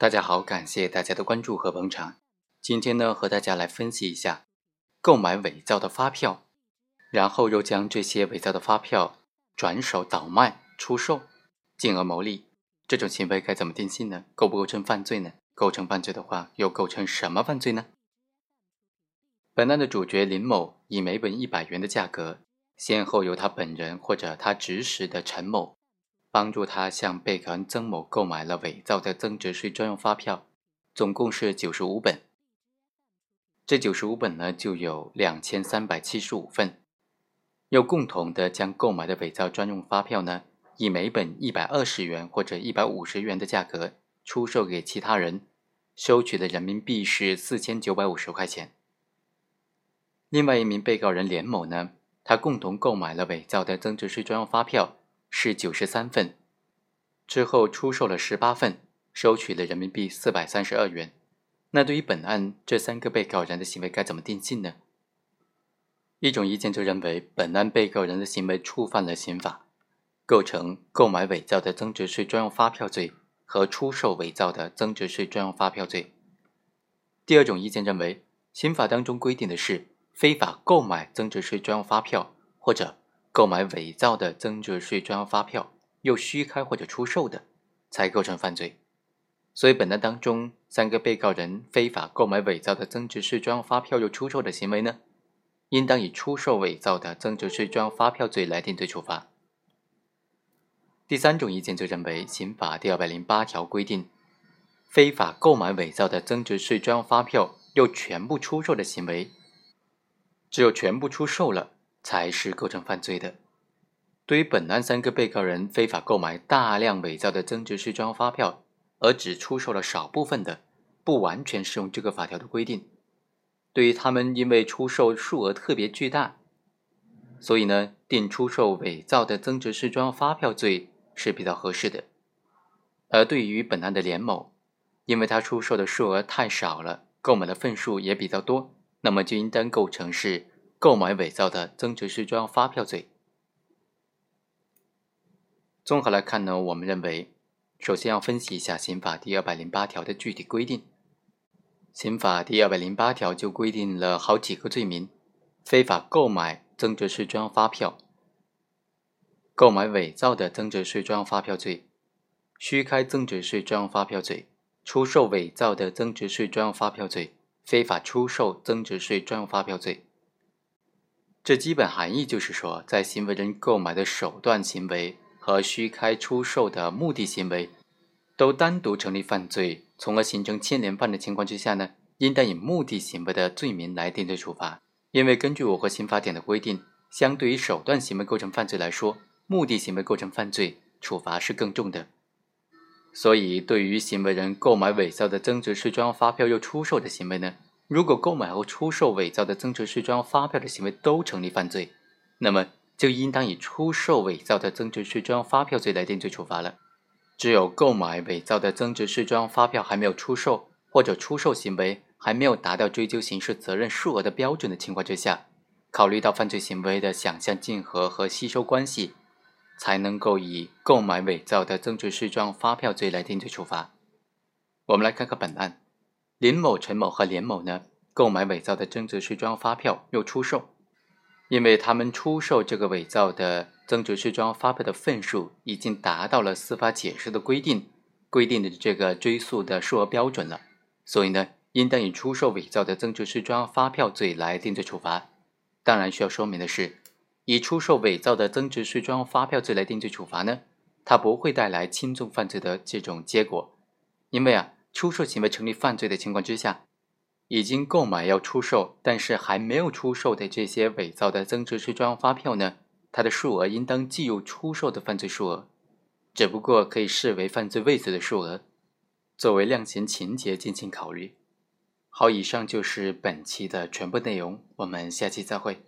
大家好，感谢大家的关注和捧场。今天呢，和大家来分析一下购买伪造的发票，然后又将这些伪造的发票转手倒卖出售，进而牟利，这种行为该怎么定性呢？构不构成犯罪呢？构成犯罪的话，又构成什么犯罪呢？本案的主角林某以每本一百元的价格，先后由他本人或者他指使的陈某。帮助他向被告人曾某购买了伪造的增值税专用发票，总共是九十五本。这九十五本呢，就有两千三百七十五份。又共同的将购买的伪造专用发票呢，以每本一百二十元或者一百五十元的价格出售给其他人，收取的人民币是四千九百五十块钱。另外一名被告人连某呢，他共同购买了伪造的增值税专用发票。是九十三份，之后出售了十八份，收取了人民币四百三十二元。那对于本案这三个被告人的行为该怎么定性呢？一种意见就认为，本案被告人的行为触犯了刑法，构成购买伪造的增值税专用发票罪和出售伪造的增值税专用发票罪。第二种意见认为，刑法当中规定的是非法购买增值税专用发票或者。购买伪造的增值税专用发票，又虚开或者出售的，才构成犯罪。所以本案当中，三个被告人非法购买伪造的增值税专用发票又出售的行为呢，应当以出售伪造的增值税专用发票罪来定罪处罚。第三种意见就认为，刑法第二百零八条规定，非法购买伪造的增值税专用发票又全部出售的行为，只有全部出售了。才是构成犯罪的。对于本案三个被告人非法购买大量伪造的增值税专用发票，而只出售了少部分的，不完全适用这个法条的规定。对于他们因为出售数额特别巨大，所以呢，定出售伪造的增值税专用发票罪是比较合适的。而对于本案的连某，因为他出售的数额太少了，购买的份数也比较多，那么就应当构成是。购买伪造的增值税专用发票罪。综合来看呢，我们认为，首先要分析一下刑法第二百零八条的具体规定。刑法第二百零八条就规定了好几个罪名：非法购买增值税专用发票、购买伪造的增值税专用发票罪、虚开增值税专用发票罪、出售伪造的增值税专用发票罪、非法出售增值税专用发票罪。这基本含义就是说，在行为人购买的手段行为和虚开出售的目的行为都单独成立犯罪，从而形成牵连犯的情况之下呢，应当以目的行为的罪名来定罪处罚。因为根据我国刑法典的规定，相对于手段行为构成犯罪来说，目的行为构成犯罪处罚是更重的。所以，对于行为人购买伪造的增值税专用发票又出售的行为呢？如果购买和出售伪造的增值税专用发票的行为都成立犯罪，那么就应当以出售伪造的增值税专用发票罪来定罪处罚了。只有购买伪造的增值税专用发票还没有出售，或者出售行为还没有达到追究刑事责任数额的标准的情况之下，考虑到犯罪行为的想象竞合和吸收关系，才能够以购买伪造的增值税专用发票罪来定罪处罚。我们来看看本案。林某、陈某和连某呢，购买伪造的增值税专用发票又出售，因为他们出售这个伪造的增值税专用发票的份数已经达到了司法解释的规定规定的这个追诉的数额标准了，所以呢，应当以出售伪造的增值税专用发票罪来定罪处罚。当然，需要说明的是，以出售伪造的增值税专用发票罪来定罪处罚呢，它不会带来轻重犯罪的这种结果，因为啊。出售行为成立犯罪的情况之下，已经购买要出售，但是还没有出售的这些伪造的增值税专用发票呢，它的数额应当计入出售的犯罪数额，只不过可以视为犯罪未遂的数额，作为量刑情节进行考虑。好，以上就是本期的全部内容，我们下期再会。